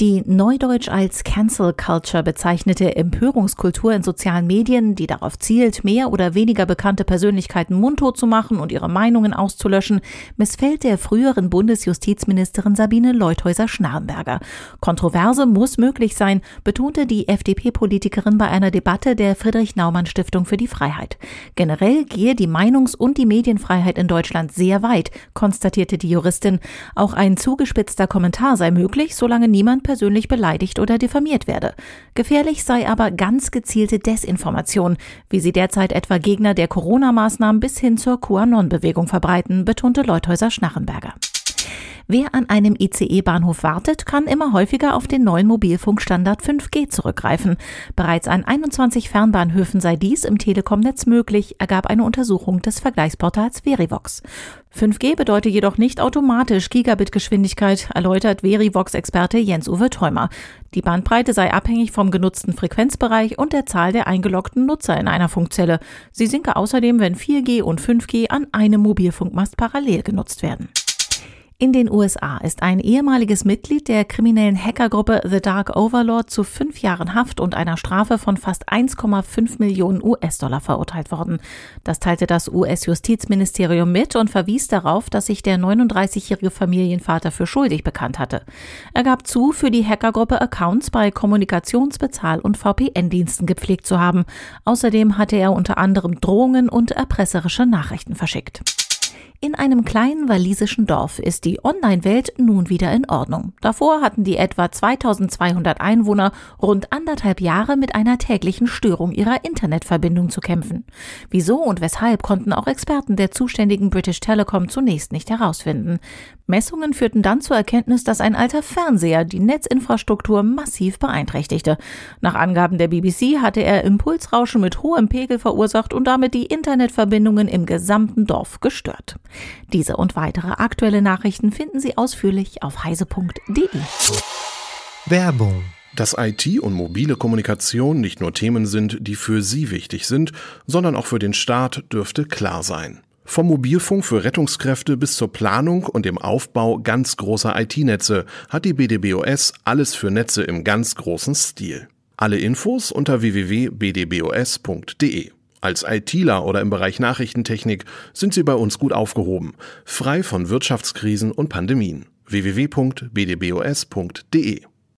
Die neudeutsch als Cancel Culture bezeichnete Empörungskultur in sozialen Medien, die darauf zielt, mehr oder weniger bekannte Persönlichkeiten mundtot zu machen und ihre Meinungen auszulöschen, missfällt der früheren Bundesjustizministerin Sabine Leuthäuser-Schnarrenberger. Kontroverse muss möglich sein, betonte die FDP-Politikerin bei einer Debatte der Friedrich-Naumann-Stiftung für die Freiheit. Generell gehe die Meinungs- und die Medienfreiheit in Deutschland sehr weit, konstatierte die Juristin. Auch ein zugespitzter Kommentar sei möglich, solange niemand persönlich beleidigt oder diffamiert werde. Gefährlich sei aber ganz gezielte Desinformation, wie sie derzeit etwa Gegner der Corona-Maßnahmen bis hin zur QAnon-Bewegung verbreiten, betonte Leuthäuser Schnarrenberger. Wer an einem ICE-Bahnhof wartet, kann immer häufiger auf den neuen Mobilfunkstandard 5G zurückgreifen. Bereits an 21 Fernbahnhöfen sei dies im Telekom-Netz möglich, ergab eine Untersuchung des Vergleichsportals Verivox. 5G bedeutet jedoch nicht automatisch Gigabit-Geschwindigkeit, erläutert Verivox-Experte Jens-Uwe Theumer. Die Bandbreite sei abhängig vom genutzten Frequenzbereich und der Zahl der eingeloggten Nutzer in einer Funkzelle. Sie sinke außerdem, wenn 4G und 5G an einem Mobilfunkmast parallel genutzt werden. In den USA ist ein ehemaliges Mitglied der kriminellen Hackergruppe The Dark Overlord zu fünf Jahren Haft und einer Strafe von fast 1,5 Millionen US-Dollar verurteilt worden. Das teilte das US-Justizministerium mit und verwies darauf, dass sich der 39-jährige Familienvater für schuldig bekannt hatte. Er gab zu, für die Hackergruppe Accounts bei Kommunikationsbezahl- und VPN-Diensten gepflegt zu haben. Außerdem hatte er unter anderem Drohungen und erpresserische Nachrichten verschickt. In einem kleinen walisischen Dorf ist die Online-Welt nun wieder in Ordnung. Davor hatten die etwa 2200 Einwohner rund anderthalb Jahre mit einer täglichen Störung ihrer Internetverbindung zu kämpfen. Wieso und weshalb konnten auch Experten der zuständigen British Telecom zunächst nicht herausfinden. Messungen führten dann zur Erkenntnis, dass ein alter Fernseher die Netzinfrastruktur massiv beeinträchtigte. Nach Angaben der BBC hatte er Impulsrauschen mit hohem Pegel verursacht und damit die Internetverbindungen im gesamten Dorf gestört. Diese und weitere aktuelle Nachrichten finden Sie ausführlich auf heise.de. Werbung dass IT und mobile Kommunikation nicht nur Themen sind, die für Sie wichtig sind, sondern auch für den Staat, dürfte klar sein. Vom Mobilfunk für Rettungskräfte bis zur Planung und dem Aufbau ganz großer IT-Netze hat die BDBOS alles für Netze im ganz großen Stil. Alle Infos unter www.bdbos.de. Als ITler oder im Bereich Nachrichtentechnik sind Sie bei uns gut aufgehoben, frei von Wirtschaftskrisen und Pandemien. www.bdbos.de